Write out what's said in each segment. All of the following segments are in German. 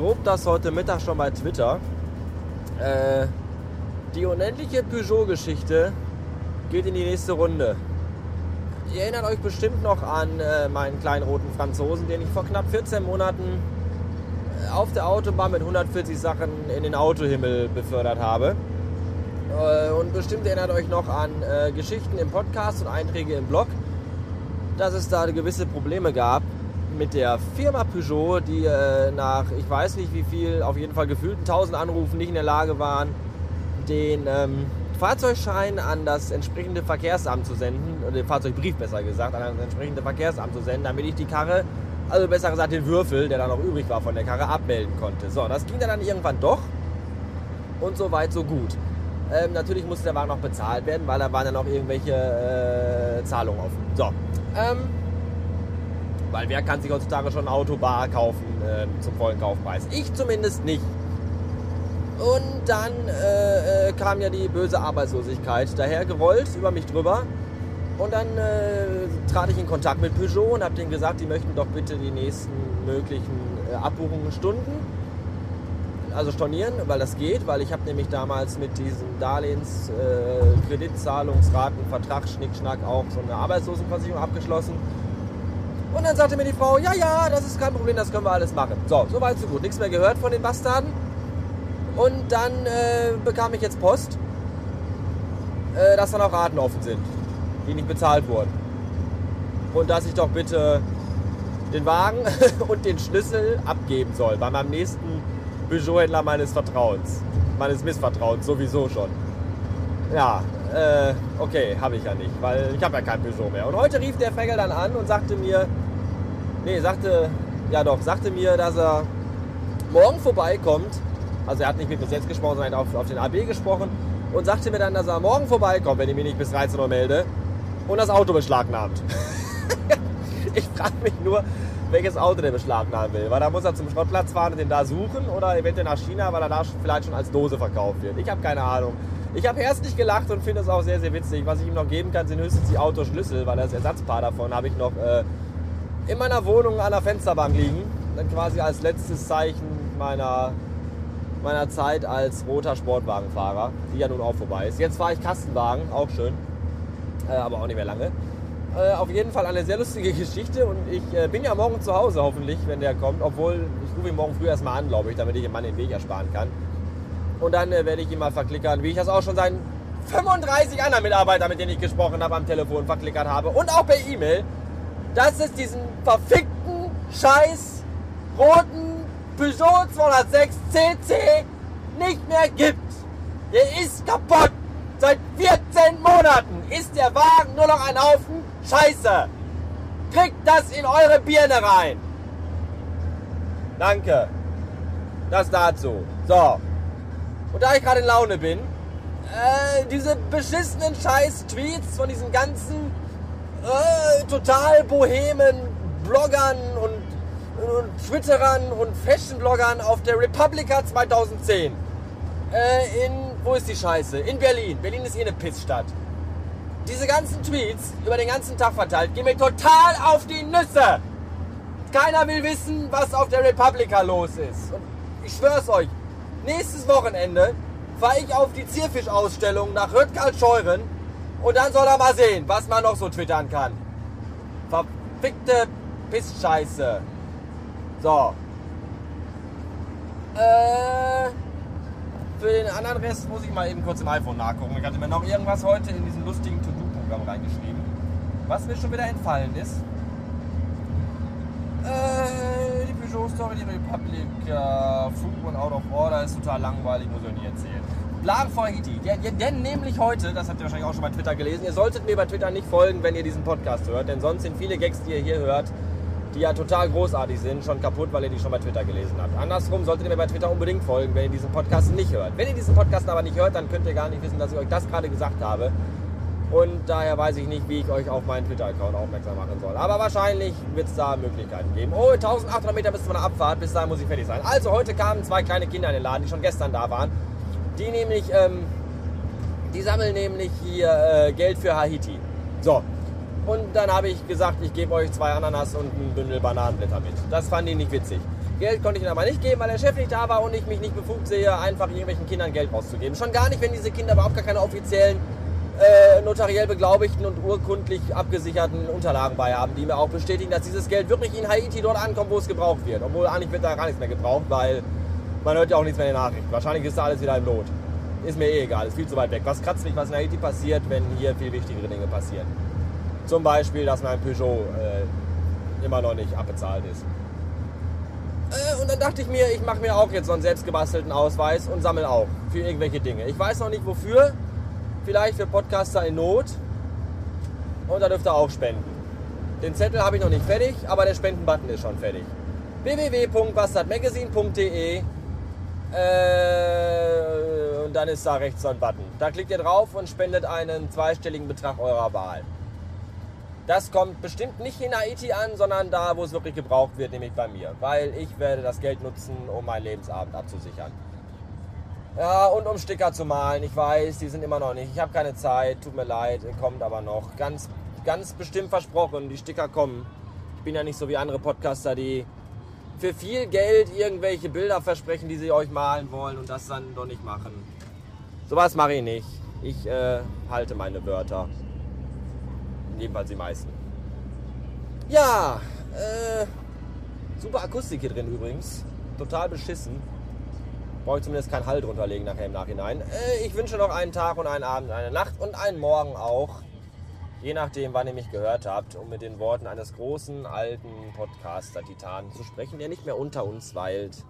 schrob das heute Mittag schon bei Twitter. Äh, die unendliche Peugeot-Geschichte geht in die nächste Runde. Ihr erinnert euch bestimmt noch an äh, meinen kleinen roten Franzosen, den ich vor knapp 14 Monaten äh, auf der Autobahn mit 140 Sachen in den Autohimmel befördert habe. Äh, und bestimmt erinnert euch noch an äh, Geschichten im Podcast und Einträge im Blog, dass es da gewisse Probleme gab mit der Firma Peugeot, die äh, nach ich weiß nicht wie viel, auf jeden Fall gefühlten 1000 Anrufen nicht in der Lage waren, den ähm, Fahrzeugschein an das entsprechende Verkehrsamt zu senden, oder den Fahrzeugbrief besser gesagt, an das entsprechende Verkehrsamt zu senden, damit ich die Karre, also besser gesagt den Würfel, der da noch übrig war von der Karre, abmelden konnte. So, das ging dann irgendwann doch und so weit, so gut. Ähm, natürlich musste der Wagen noch bezahlt werden, weil da waren ja noch irgendwelche äh, Zahlungen offen. So, ähm, weil wer kann sich heutzutage schon ein Auto bar kaufen äh, zum vollen Kaufpreis? Ich zumindest nicht. Und dann äh, äh, kam ja die böse Arbeitslosigkeit daher gerollt über mich drüber. Und dann äh, trat ich in Kontakt mit Peugeot und habe denen gesagt, die möchten doch bitte die nächsten möglichen äh, Abbuchungen stunden. Also stornieren, weil das geht, weil ich habe nämlich damals mit diesem Darlehens, äh, Kreditzahlungsraten, Vertrag, Schnickschnack auch so eine Arbeitslosenversicherung abgeschlossen. Und dann sagte mir die Frau, ja, ja, das ist kein Problem, das können wir alles machen. So, soweit so gut. Nichts mehr gehört von den Bastarden. Und dann äh, bekam ich jetzt Post, äh, dass da noch Raten offen sind, die nicht bezahlt wurden. Und dass ich doch bitte den Wagen und den Schlüssel abgeben soll bei meinem nächsten Peugeot-Händler meines Vertrauens. Meines Missvertrauens sowieso schon. Ja, äh, okay, habe ich ja nicht, weil ich habe ja kein Peugeot mehr. Und heute rief der Fengel dann an und sagte mir, nee, sagte, ja doch, sagte mir, dass er morgen vorbeikommt also er hat nicht mit mir selbst gesprochen, sondern auf, auf den AB gesprochen und sagte mir dann, dass er morgen vorbeikommt, wenn ich mich nicht bis 13 Uhr melde und das Auto beschlagnahmt. ich frage mich nur, welches Auto der beschlagnahmen will. Weil da muss er zum Schrottplatz fahren und den da suchen oder eventuell nach China, weil er da vielleicht schon als Dose verkauft wird. Ich habe keine Ahnung. Ich habe herzlich gelacht und finde es auch sehr, sehr witzig. Was ich ihm noch geben kann, sind höchstens die Autoschlüssel, weil das Ersatzpaar davon habe ich noch äh, in meiner Wohnung an der Fensterbank liegen. Dann quasi als letztes Zeichen meiner meiner Zeit als roter Sportwagenfahrer, die ja nun auch vorbei ist. Jetzt fahre ich Kastenwagen, auch schön, äh, aber auch nicht mehr lange. Äh, auf jeden Fall eine sehr lustige Geschichte und ich äh, bin ja morgen zu Hause hoffentlich, wenn der kommt, obwohl ich rufe ihn morgen früh erstmal an, glaube ich, damit ich dem Mann den Weg ersparen kann. Und dann äh, werde ich ihn mal verklickern, wie ich das auch schon seinen 35 anderen Mitarbeitern, mit denen ich gesprochen habe, am Telefon verklickert habe und auch per E-Mail, dass es diesen verfickten, scheiß, roten Peugeot 206 CC nicht mehr gibt. Der ist kaputt. Seit 14 Monaten ist der Wagen nur noch ein Haufen Scheiße. Kriegt das in eure Birne rein. Danke. Das dazu. So. Und da ich gerade in Laune bin, äh, diese beschissenen Scheiß-Tweets von diesen ganzen äh, total bohemen Bloggern und und Twitterern und Fashion-Bloggern auf der Republica 2010. Äh, in, wo ist die Scheiße? In Berlin. Berlin ist eh eine Pissstadt. Diese ganzen Tweets über den ganzen Tag verteilt gehen mir total auf die Nüsse. Keiner will wissen, was auf der Republica los ist. Und ich schwör's euch, nächstes Wochenende fahre ich auf die Zierfisch-Ausstellung nach Röttgal-Scheuren und dann soll er mal sehen, was man noch so twittern kann. Verfickte Pissscheiße. So. Äh, für den anderen Rest muss ich mal eben kurz im iPhone nachgucken. Ich hatte mir noch irgendwas heute in diesem lustigen To-Do-Programm reingeschrieben. Was mir schon wieder entfallen ist. Äh, die Peugeot-Story, die Republic, äh, Flug Out of Order ist total langweilig, muss ich nie erzählen. Plan for Haiti. Denn nämlich heute, das habt ihr wahrscheinlich auch schon bei Twitter gelesen, ihr solltet mir bei Twitter nicht folgen, wenn ihr diesen Podcast hört, denn sonst sind viele Gags, die ihr hier hört, die ja total großartig sind, schon kaputt, weil ihr die schon bei Twitter gelesen habt. Andersrum solltet ihr mir bei Twitter unbedingt folgen, wenn ihr diesen Podcast nicht hört. Wenn ihr diesen Podcast aber nicht hört, dann könnt ihr gar nicht wissen, dass ich euch das gerade gesagt habe. Und daher weiß ich nicht, wie ich euch auf meinen Twitter-Account aufmerksam machen soll. Aber wahrscheinlich wird es da Möglichkeiten geben. Oh, 1800 Meter bis zu meiner Abfahrt, bis dahin muss ich fertig sein. Also heute kamen zwei kleine Kinder in den Laden, die schon gestern da waren. Die nämlich, ähm, die sammeln nämlich hier äh, Geld für Haiti. So, und dann habe ich gesagt, ich gebe euch zwei Ananas und ein Bündel Bananenblätter mit. Das fanden die nicht witzig. Geld konnte ich ihnen aber nicht geben, weil der Chef nicht da war und ich mich nicht befugt sehe, einfach irgendwelchen Kindern Geld auszugeben. Schon gar nicht, wenn diese Kinder überhaupt gar keine offiziellen, äh, notariell beglaubigten und urkundlich abgesicherten Unterlagen bei haben, die mir auch bestätigen, dass dieses Geld wirklich in Haiti dort ankommt, wo es gebraucht wird. Obwohl eigentlich wird da gar nichts mehr gebraucht, weil man hört ja auch nichts mehr in den Nachrichten. Wahrscheinlich ist da alles wieder im Lot. Ist mir eh egal, ist viel zu weit weg. Was kratzt mich, was in Haiti passiert, wenn hier viel wichtigere Dinge passieren? Zum Beispiel, dass mein Peugeot äh, immer noch nicht abbezahlt ist. Äh, und dann dachte ich mir, ich mache mir auch jetzt so einen selbstgebastelten Ausweis und sammle auch für irgendwelche Dinge. Ich weiß noch nicht wofür. Vielleicht für Podcaster in Not. Und da dürft ihr auch spenden. Den Zettel habe ich noch nicht fertig, aber der Spendenbutton ist schon fertig. www.bastardmagazine.de äh, und dann ist da rechts so ein Button. Da klickt ihr drauf und spendet einen zweistelligen Betrag eurer Wahl. Das kommt bestimmt nicht in Haiti an, sondern da, wo es wirklich gebraucht wird, nämlich bei mir. Weil ich werde das Geld nutzen, um meinen Lebensabend abzusichern. Ja, und um Sticker zu malen. Ich weiß, die sind immer noch nicht. Ich habe keine Zeit, tut mir leid, kommt aber noch. Ganz, ganz bestimmt versprochen, die Sticker kommen. Ich bin ja nicht so wie andere Podcaster, die für viel Geld irgendwelche Bilder versprechen, die sie euch malen wollen und das dann doch nicht machen. Sowas mache ich nicht. Ich äh, halte meine Wörter. Jedenfalls die meisten. Ja, äh, super Akustik hier drin übrigens. Total beschissen. Brauche ich zumindest keinen Hall drunter legen nachher im Nachhinein. Äh, ich wünsche noch einen Tag und einen Abend, eine Nacht und einen Morgen auch. Je nachdem, wann ihr mich gehört habt, um mit den Worten eines großen, alten Podcaster-Titanen zu sprechen, der nicht mehr unter uns weilt.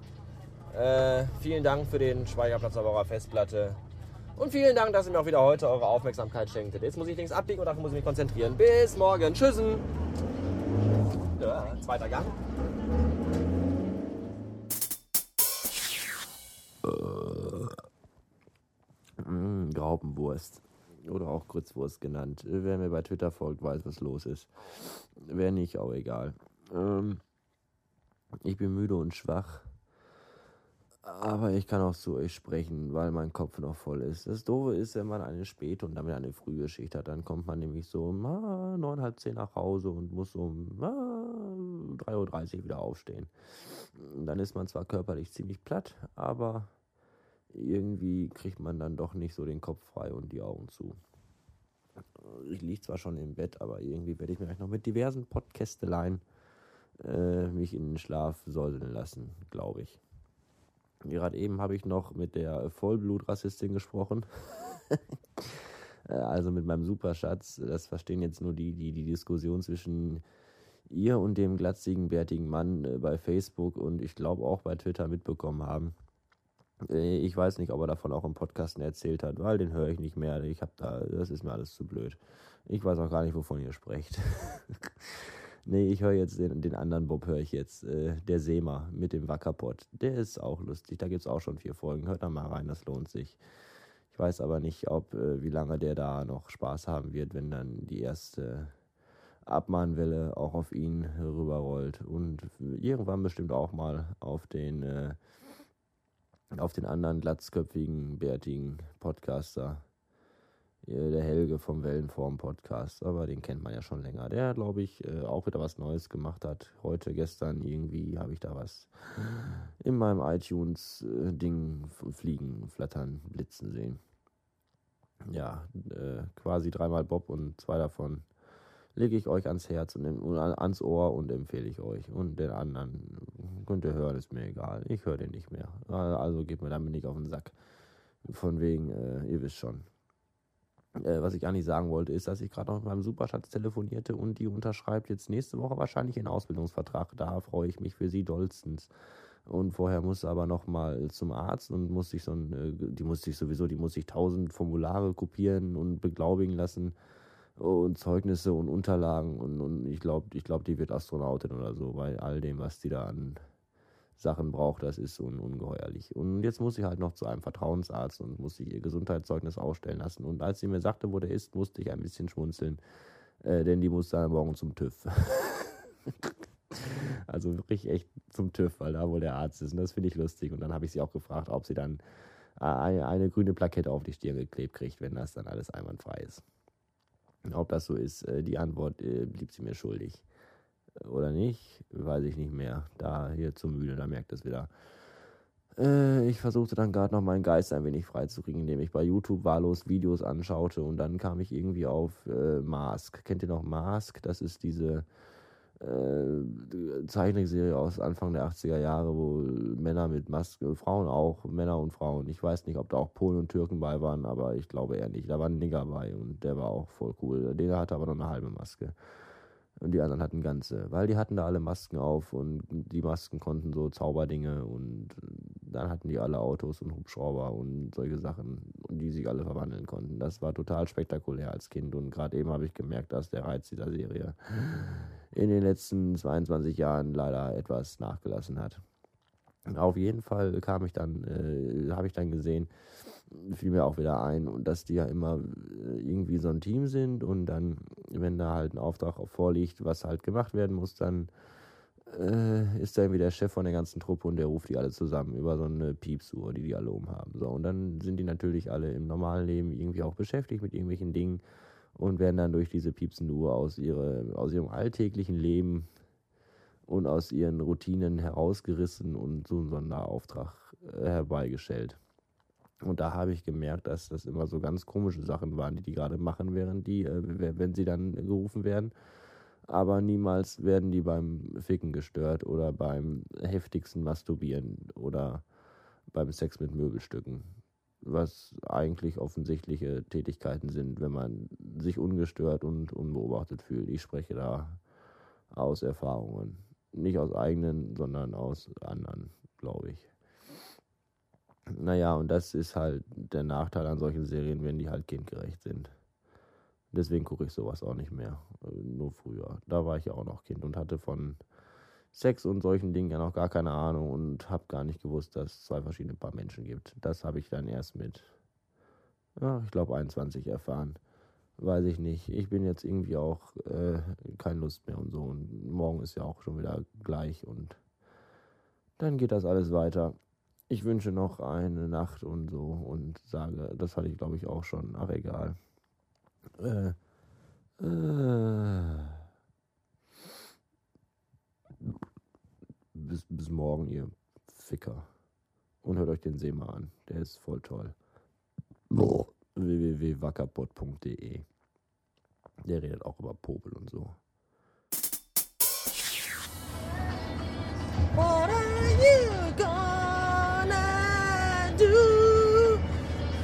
Äh, vielen Dank für den Speicherplatz auf eurer Festplatte. Und vielen Dank, dass ihr mir auch wieder heute eure Aufmerksamkeit schenktet. Jetzt muss ich links abbiegen und dafür muss ich mich konzentrieren. Bis morgen. Tschüssen. Ja, zweiter Gang. Mm, Graupenwurst. Oder auch Grützwurst genannt. Wer mir bei Twitter folgt, weiß, was los ist. Wer nicht, auch egal. Ähm, ich bin müde und schwach. Aber ich kann auch zu euch sprechen, weil mein Kopf noch voll ist. Das Doofe ist, wenn man eine Spät- und damit eine Frühgeschichte hat, dann kommt man nämlich so um ah, neun, halb zehn nach Hause und muss um ah, 3.30 Uhr wieder aufstehen. Dann ist man zwar körperlich ziemlich platt, aber irgendwie kriegt man dann doch nicht so den Kopf frei und die Augen zu. Ich liege zwar schon im Bett, aber irgendwie werde ich mir noch mit diversen Podcasteleien äh, mich in den Schlaf säuseln lassen, glaube ich. Gerade eben habe ich noch mit der Vollblutrassistin gesprochen. also mit meinem Superschatz. Das verstehen jetzt nur die, die die Diskussion zwischen ihr und dem glatzigen, bärtigen Mann äh, bei Facebook und ich glaube auch bei Twitter mitbekommen haben. Äh, ich weiß nicht, ob er davon auch im Podcast erzählt hat, weil den höre ich nicht mehr. Ich habe da, das ist mir alles zu blöd. Ich weiß auch gar nicht, wovon ihr sprecht. Nee, ich höre jetzt den, den anderen Bob, höre ich jetzt. Äh, der Seema mit dem Wackerpott. Der ist auch lustig. Da gibt es auch schon vier Folgen. Hört da mal rein, das lohnt sich. Ich weiß aber nicht, ob äh, wie lange der da noch Spaß haben wird, wenn dann die erste Abmahnwelle auch auf ihn rüberrollt. Und irgendwann bestimmt auch mal auf den, äh, auf den anderen glatzköpfigen, bärtigen Podcaster der Helge vom Wellenform-Podcast, aber den kennt man ja schon länger. Der, glaube ich, äh, auch wieder was Neues gemacht hat. Heute, gestern irgendwie habe ich da was in meinem iTunes-Ding fliegen, flattern, blitzen sehen. Ja, äh, quasi dreimal Bob und zwei davon lege ich euch ans Herz und ans Ohr und empfehle ich euch. Und den anderen könnt ihr hören, ist mir egal. Ich höre den nicht mehr. Also geht mir damit nicht auf den Sack. Von wegen, äh, ihr wisst schon. Äh, was ich nicht sagen wollte, ist, dass ich gerade noch mit meinem Superschatz telefonierte und die unterschreibt jetzt nächste Woche wahrscheinlich einen Ausbildungsvertrag. Da freue ich mich für sie dollstens. Und vorher muss aber noch mal zum Arzt und muss sich so ein, äh, die muss sich sowieso, die muss sich tausend Formulare kopieren und beglaubigen lassen und Zeugnisse und Unterlagen und, und ich glaube, ich glaube, die wird Astronautin oder so bei all dem, was die da an Sachen braucht, das ist so ungeheuerlich. Und jetzt muss sie halt noch zu einem Vertrauensarzt und muss sich ihr Gesundheitszeugnis ausstellen lassen. Und als sie mir sagte, wo der ist, musste ich ein bisschen schmunzeln, äh, denn die muss dann morgen zum TÜV. also wirklich echt zum TÜV, weil da wohl der Arzt ist. Und das finde ich lustig. Und dann habe ich sie auch gefragt, ob sie dann äh, eine, eine, grüne Plakette auf die Stirn geklebt kriegt, wenn das dann alles einwandfrei ist. Ob das so ist, äh, die Antwort äh, blieb sie mir schuldig. oder nicht, weiß ich nicht mehr. Da hier zu müde, da merkt es wieder. Äh, ich versuchte dann gerade noch meinen Geist ein wenig freizukriegen, indem ich bei YouTube wahllos Videos anschaute und dann kam ich irgendwie auf äh, Mask. Kennt ihr noch Mask? Das ist diese äh, Zeichentrickserie aus Anfang der 80er Jahre, wo Männer mit Maske, Frauen auch, Männer und Frauen. Ich weiß nicht, ob da auch Polen und Türken bei waren, aber ich glaube eher nicht. Da war ein Nigger bei und der war auch voll cool. Der hatte aber noch eine halbe Maske. Und die anderen hatten ganze, weil die hatten da alle Masken auf und die Masken konnten so Zauberdinge und dann hatten die alle Autos und Hubschrauber und solche Sachen, die sich alle verwandeln konnten. Das war total spektakulär als Kind und gerade eben habe ich gemerkt, dass der Reiz dieser Serie in den letzten 22 Jahren leider etwas nachgelassen hat. Auf jeden Fall kam ich dann, äh, habe ich dann gesehen, fiel mir auch wieder ein, und dass die ja immer äh, irgendwie so ein Team sind und dann, wenn da halt ein Auftrag vorliegt, was halt gemacht werden muss, dann äh, ist da irgendwie der Chef von der ganzen Truppe und der ruft die alle zusammen über so eine Piepsuhr, die die alle umhaben. So, und dann sind die natürlich alle im normalen Leben irgendwie auch beschäftigt mit irgendwelchen Dingen und werden dann durch diese piepsende Uhr aus, ihre, aus ihrem alltäglichen Leben und aus ihren Routinen herausgerissen und so einen Sonderauftrag äh, herbeigestellt. Und da habe ich gemerkt, dass das immer so ganz komische Sachen waren, die die gerade machen, während die, äh, wenn sie dann gerufen werden. Aber niemals werden die beim Ficken gestört oder beim heftigsten Masturbieren oder beim Sex mit Möbelstücken. Was eigentlich offensichtliche Tätigkeiten sind, wenn man sich ungestört und unbeobachtet fühlt. Ich spreche da aus Erfahrungen. Nicht aus eigenen, sondern aus anderen, glaube ich. Naja, und das ist halt der Nachteil an solchen Serien, wenn die halt kindgerecht sind. Deswegen gucke ich sowas auch nicht mehr. Nur früher. Da war ich ja auch noch Kind und hatte von Sex und solchen Dingen ja noch gar keine Ahnung und habe gar nicht gewusst, dass es zwei verschiedene Paar Menschen gibt. Das habe ich dann erst mit, ja, ich glaube, 21 erfahren. Weiß ich nicht. Ich bin jetzt irgendwie auch äh, keine Lust mehr und so. Und morgen ist ja auch schon wieder gleich und dann geht das alles weiter ich wünsche noch eine Nacht und so und sage, das hatte ich glaube ich auch schon, ach egal. Äh, äh, bis, bis morgen, ihr Ficker. Und hört euch den See mal an, der ist voll toll. www.wackerpot.de Der redet auch über Popel und so.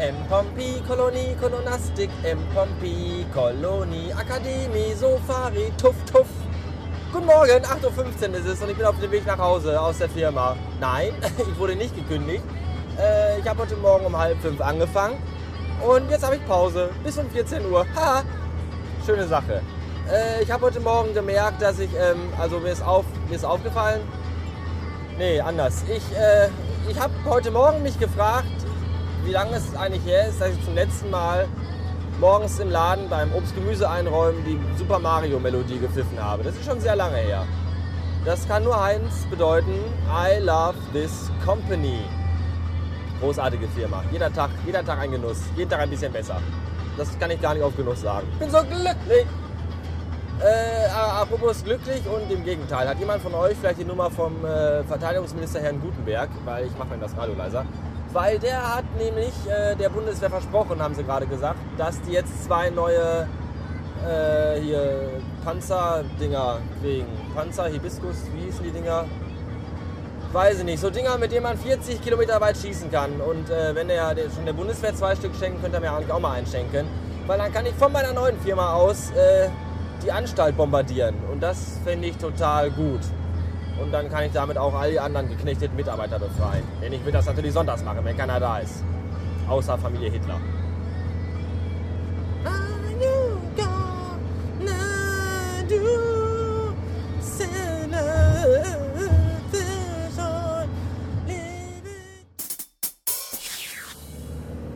M. Pompi, Kolonie, Kolonastik, M. Pompi, Kolonie, Akademie, Sofari, Tuff, Tuff. Guten Morgen, 8.15 Uhr ist es und ich bin auf dem Weg nach Hause aus der Firma. Nein, ich wurde nicht gekündigt. Äh, ich habe heute Morgen um halb fünf angefangen und jetzt habe ich Pause bis um 14 Uhr. Haha, schöne Sache. Äh, ich habe heute Morgen gemerkt, dass ich, ähm, also mir ist, auf, mir ist aufgefallen, nee, anders. Ich, äh, ich habe heute Morgen mich gefragt, wie lange es eigentlich her ist, dass ich zum letzten Mal morgens im Laden beim Obst-Gemüse einräumen die Super Mario Melodie gepfiffen habe. Das ist schon sehr lange her. Das kann nur eins bedeuten, I love this company. Großartige Firma. Jeder Tag, jeder Tag ein Genuss. Jeden Tag ein bisschen besser. Das kann ich gar nicht auf Genuss sagen. Bin so glücklich. Äh, apropos glücklich und im Gegenteil. Hat jemand von euch vielleicht die Nummer vom äh, Verteidigungsminister Herrn Gutenberg? Weil ich mache mir das Radio leiser. Weil der hat nämlich äh, der Bundeswehr versprochen, haben sie gerade gesagt, dass die jetzt zwei neue äh, hier Panzerdinger kriegen. Panzer, Hibiskus, wie hießen die Dinger? Weiß ich nicht. So Dinger, mit denen man 40 Kilometer weit schießen kann. Und äh, wenn der, der schon der Bundeswehr zwei Stück schenkt, könnte er mir eigentlich auch mal einschenken. Weil dann kann ich von meiner neuen Firma aus äh, die Anstalt bombardieren. Und das finde ich total gut. Und dann kann ich damit auch all die anderen geknechteten Mitarbeiter befreien. Denn ich will das natürlich sonntags machen, wenn keiner da ist. Außer Familie Hitler.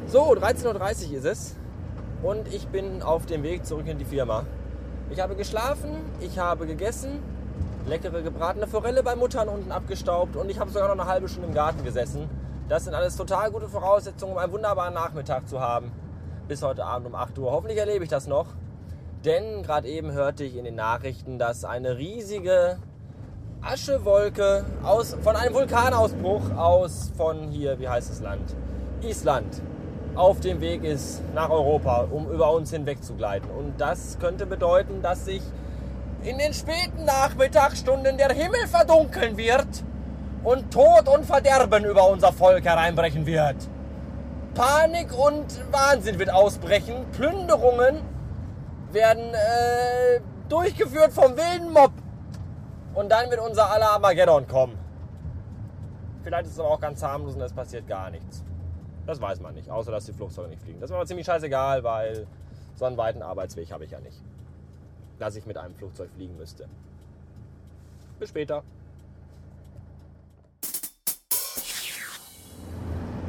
So, 13.30 Uhr ist es und ich bin auf dem Weg zurück in die Firma. Ich habe geschlafen, ich habe gegessen leckere gebratene Forelle bei Muttern unten abgestaubt und ich habe sogar noch eine halbe Stunde im Garten gesessen. Das sind alles total gute Voraussetzungen, um einen wunderbaren Nachmittag zu haben. Bis heute Abend um 8 Uhr. Hoffentlich erlebe ich das noch. Denn gerade eben hörte ich in den Nachrichten, dass eine riesige Aschewolke aus, von einem Vulkanausbruch aus von hier, wie heißt das Land? Island auf dem Weg ist nach Europa, um über uns hinweg zu gleiten. Und das könnte bedeuten, dass sich in den späten Nachmittagsstunden der Himmel verdunkeln wird und Tod und Verderben über unser Volk hereinbrechen wird. Panik und Wahnsinn wird ausbrechen, Plünderungen werden äh, durchgeführt vom wilden Mob. Und dann wird unser aller Armageddon kommen. Vielleicht ist es aber auch ganz harmlos und es passiert gar nichts. Das weiß man nicht, außer dass die Flugzeuge nicht fliegen. Das ist aber ziemlich scheißegal, weil so einen weiten Arbeitsweg habe ich ja nicht. Dass ich mit einem Flugzeug fliegen müsste. Bis später.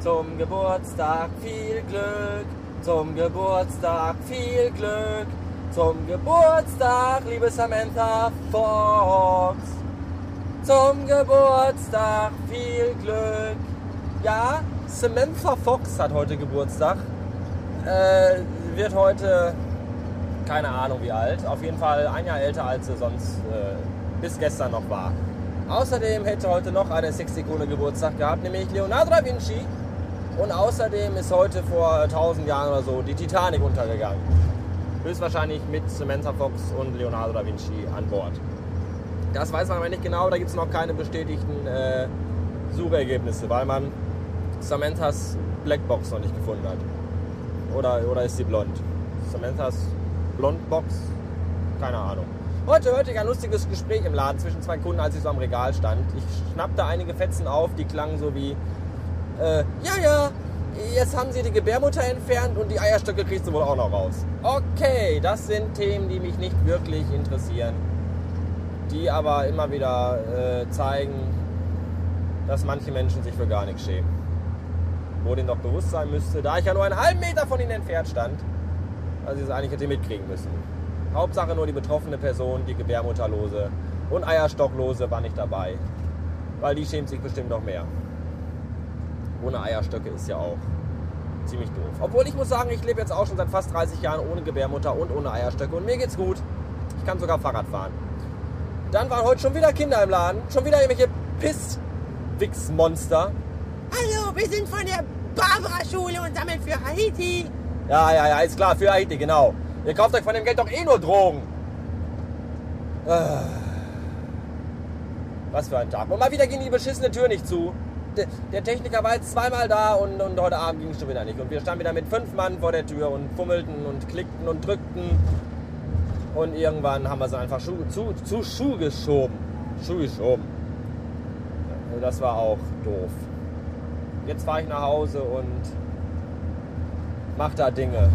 Zum Geburtstag viel Glück, zum Geburtstag viel Glück, zum Geburtstag, liebe Samantha Fox. Zum Geburtstag viel Glück. Ja, Samantha Fox hat heute Geburtstag. Äh, wird heute, keine Ahnung wie alt, auf jeden Fall ein Jahr älter als sie sonst äh, bis gestern noch war. Außerdem hätte heute noch eine Sexikone Geburtstag gehabt, nämlich Leonardo da Vinci. Und außerdem ist heute vor 1000 Jahren oder so die Titanic untergegangen höchstwahrscheinlich mit Samantha Fox und Leonardo da Vinci an Bord. Das weiß man aber nicht genau, da gibt es noch keine bestätigten äh, Suchergebnisse, weil man Samanthas Blackbox noch nicht gefunden hat. Oder, oder ist sie blond? Samanthas Blondbox? Keine Ahnung. Heute hörte ich ein lustiges Gespräch im Laden zwischen zwei Kunden, als ich so am Regal stand. Ich schnappte einige Fetzen auf, die klangen so wie, äh, ja, ja, jetzt haben sie die Gebärmutter entfernt und die Eierstöcke kriegst du wohl auch noch raus. Okay, das sind Themen, die mich nicht wirklich interessieren, die aber immer wieder äh, zeigen, dass manche Menschen sich für gar nichts schämen. Wo denen doch bewusst sein müsste, da ich ja nur einen halben Meter von ihnen entfernt stand, also sie es eigentlich hätte mitkriegen müssen. Hauptsache nur die betroffene Person, die Gebärmutterlose und Eierstocklose war nicht dabei. Weil die schämt sich bestimmt noch mehr ohne Eierstöcke ist ja auch ziemlich doof. Obwohl ich muss sagen, ich lebe jetzt auch schon seit fast 30 Jahren ohne Gebärmutter und ohne Eierstöcke und mir geht's gut. Ich kann sogar Fahrrad fahren. Dann waren heute schon wieder Kinder im Laden, schon wieder irgendwelche Pisswichsmonster. Hallo, wir sind von der Barbara-Schule und sammeln für Haiti. Ja, ja, ja, ist klar, für Haiti, genau. Ihr kauft euch von dem Geld doch eh nur Drogen. Ah. Was für ein Tag. Und mal wieder ging die beschissene Tür nicht zu der Techniker war jetzt zweimal da und, und heute Abend ging es schon wieder nicht. Und wir standen wieder mit fünf Mann vor der Tür und fummelten und klickten und drückten. Und irgendwann haben wir sie einfach Schuh, zu, zu Schuh geschoben. Schuh geschoben. Das war auch doof. Jetzt fahre ich nach Hause und mache da Dinge.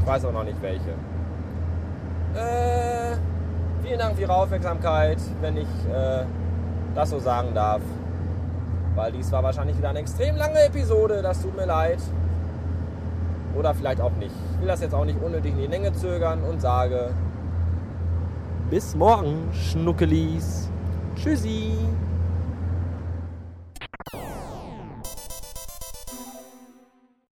Ich weiß auch noch nicht welche. Äh, vielen Dank für Ihre Aufmerksamkeit, wenn ich äh, das so sagen darf weil dies war wahrscheinlich wieder eine extrem lange Episode. Das tut mir leid. Oder vielleicht auch nicht. Ich will das jetzt auch nicht unnötig in die Länge zögern und sage bis morgen, Schnuckelis. Tschüssi.